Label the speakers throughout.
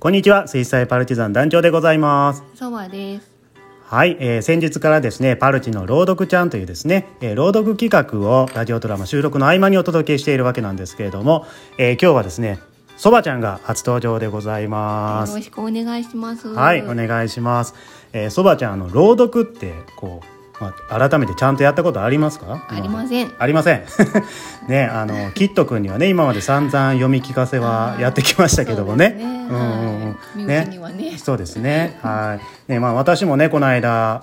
Speaker 1: こんにちは。水彩パルチザン団長でございます。
Speaker 2: そばです。
Speaker 1: はい、えー、先日からですねパルチの朗読ちゃんというですね、えー、朗読企画をラジオドラマ収録の合間にお届けしているわけなんですけれども、えー、今日はですねそばちゃんが初登場でございます。
Speaker 2: よろしくお願いします
Speaker 1: はいお願いしますえー、そばちゃんあの朗読ってこうまあ、改めてちゃんとやったことありますか？
Speaker 2: ありません。
Speaker 1: ありません。ねあのキット君にはね今まで散々読み聞かせはやってきましたけどもね。
Speaker 2: ね。
Speaker 1: そうですね。はい。ねまあ私もねこの間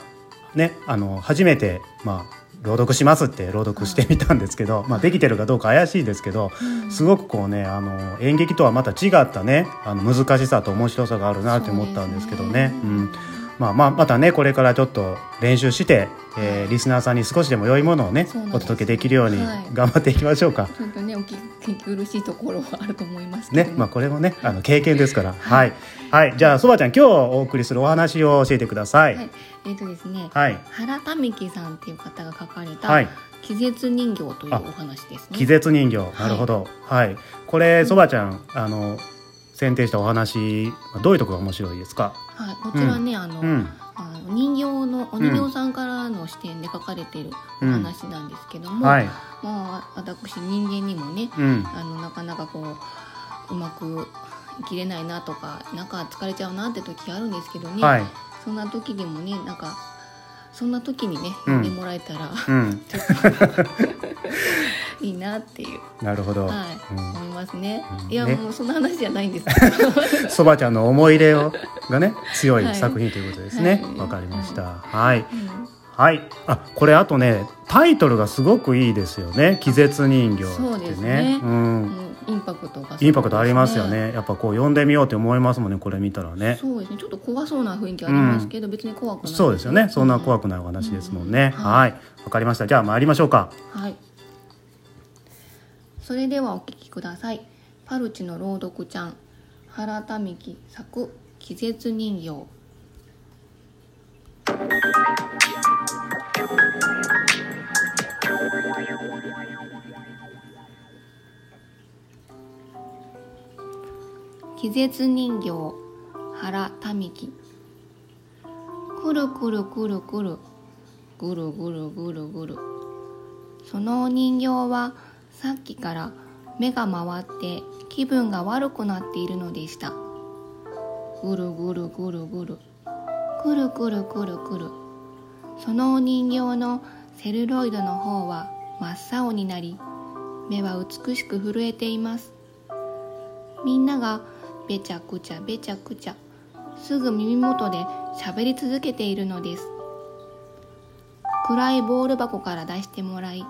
Speaker 1: ねあの初めてまあ朗読しますって朗読してみたんですけど、まあ、できてるかどうか怪しいですけど、すごくこうねあの演劇とはまた違ったねあの難しさと面白さがあるなって思ったんですけどね。うんまあまあまたねこれからちょっと練習して、えー、リスナーさんに少しでも良いものをねお届けできるように頑張っていきましょうか。
Speaker 2: ちょっとねお聞き苦しいところはあると思います
Speaker 1: ね。まあこれもねあの経験ですから。はい、はい、じゃあそばちゃん今日お送りするお話を教えてください。はい、
Speaker 2: えっ、ー、とですね、
Speaker 1: はい、
Speaker 2: 原民樹さんっていう方が書かれた、はい、気絶人形というお話ですね。
Speaker 1: 気絶人形。なるほど。はい、これそばちゃんあの選定したお話どういうところが面白いですか？
Speaker 2: はい、こちらね、うん、あの。うん。あの人形のお人形さんからの視点で書かれているお話なんですけども、うんはい、まあ、私人間にもね、うん、あのなかなかこううまく生きれないなとかなんか疲れちゃうなって時あるんですけどね、はい、そんな時でもねなんかそんな時にね読ん。でもらえたら、うん、ちょっといいなっていう。
Speaker 1: なるほど、
Speaker 2: はい、うん、思いますね、いや、ね、もうそんな話じゃないんです。
Speaker 1: そばちゃんの思い入れをがね強い。作品ということですね。わ、はい、かりました、はい、はい、あこれあとねタイトルがすごくいいですよね。気絶人形ってね、ね、うん。
Speaker 2: インパクトが、
Speaker 1: ね、インパクトありますよね。やっぱこう読んでみようって思いますもんねこれ見たらね。
Speaker 2: そうですね。ちょっと怖そうな雰囲気ありますけど、うん、別に怖くない、
Speaker 1: そうですよね。そんな怖くないお話ですもんね、うん、はい。わかりました。じゃあ参りましょうか。
Speaker 2: はいそれではお聞きください。パルチの朗読ちゃん。原民樹作気絶人形。気絶人形。原民樹くるくるくるくる。ぐるぐるぐるぐる。そのお人形はさっきから目が回って気分が悪くなっているのでした。ぐるぐるぐるぐる。くるくるくるくる。そのお人形のセルロイドの方は真っ青になり目は美しく震えています。みんながべちゃくちゃべちゃくちゃすぐ耳元で喋り続けているのです。暗いボール箱から出してもらい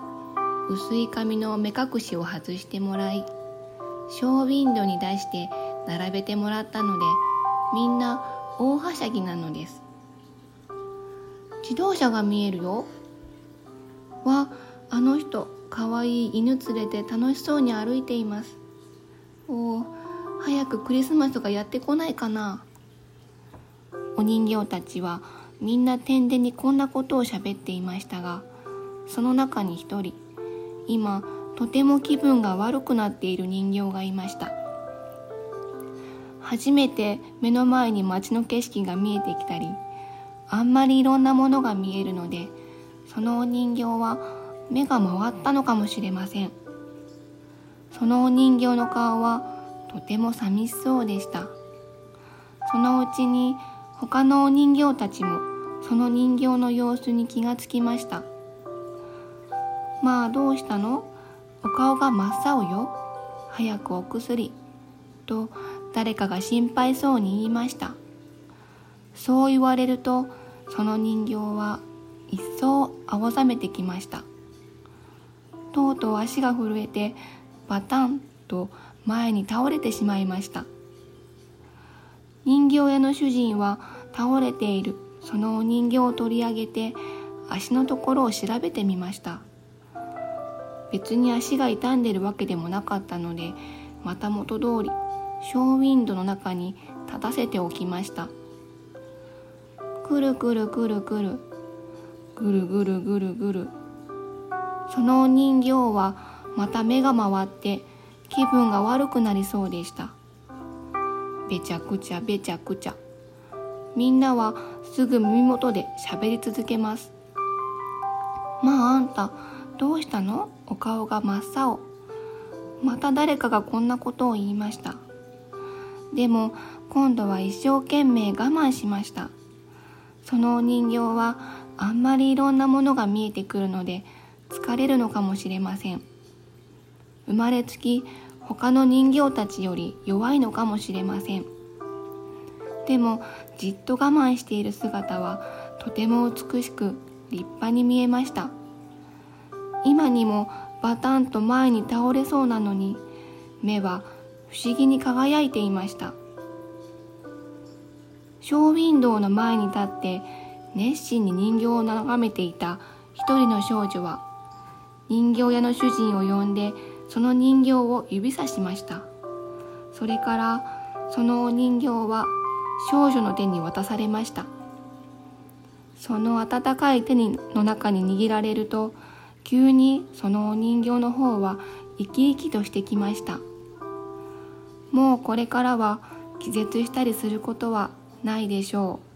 Speaker 2: 薄い紙の目隠しを外してもらいショーウィンドに出して並べてもらったのでみんな大はしゃぎなのです。自動車が見えるよ。わあの人かわいい犬連れて楽しそうに歩いています。おお早くクリスマスがやってこないかな。お人形たちはみんな天でにこんなことを喋っていましたがその中に一人今とても気分が悪くなっている人形がいました。初めて目の前に街の景色が見えてきたりあんまりいろんなものが見えるのでそのお人形は目が回ったのかもしれません。そのお人形の顔はとても寂しそうでした。そのうちに他のお人形たちもその人形の様子に気がつきました。まあどうしたの？お顔が真っ青よ。早くお薬。と誰かが心配そうに言いました。そう言われるとその人形は一層青ざめてきました。とうとう足が震えてバタンと前に倒れてしまいました。人形屋の主人は倒れている。そのお人形を取り上げて足のところを調べてみました。別に足が傷んでるわけでもなかったのでまた元通りショーウィンドの中に立たせておきました。くるくるくるくるぐるぐるぐるぐる。そのお人形はまた目が回って気分が悪くなりそうでした。べちゃくちゃべちゃくちゃ。みんなはすぐ耳元で喋り続けますまああんたどうしたの？お顔が真っ青。また誰かがこんなことを言いました。でも今度は一生懸命我慢しました。そのお人形はあんまりいろんなものが見えてくるので疲れるのかもしれません。生まれつき他の人形たちより弱いのかもしれません。でもじっと我慢している姿はとても美しく立派に見えました。今にもバタンと前に倒れそうなのに目は不思議に輝いていました。ショーウィンドウの前に立って熱心に人形を眺めていた一人の少女は人形屋の主人を呼んでその人形を指さしました。それからそのお人形は少女の手に渡されました。その温かい手にの中に握られると急にそのお人形の方は生き生きとしてきました。もうこれからは気絶したりすることはないでしょう。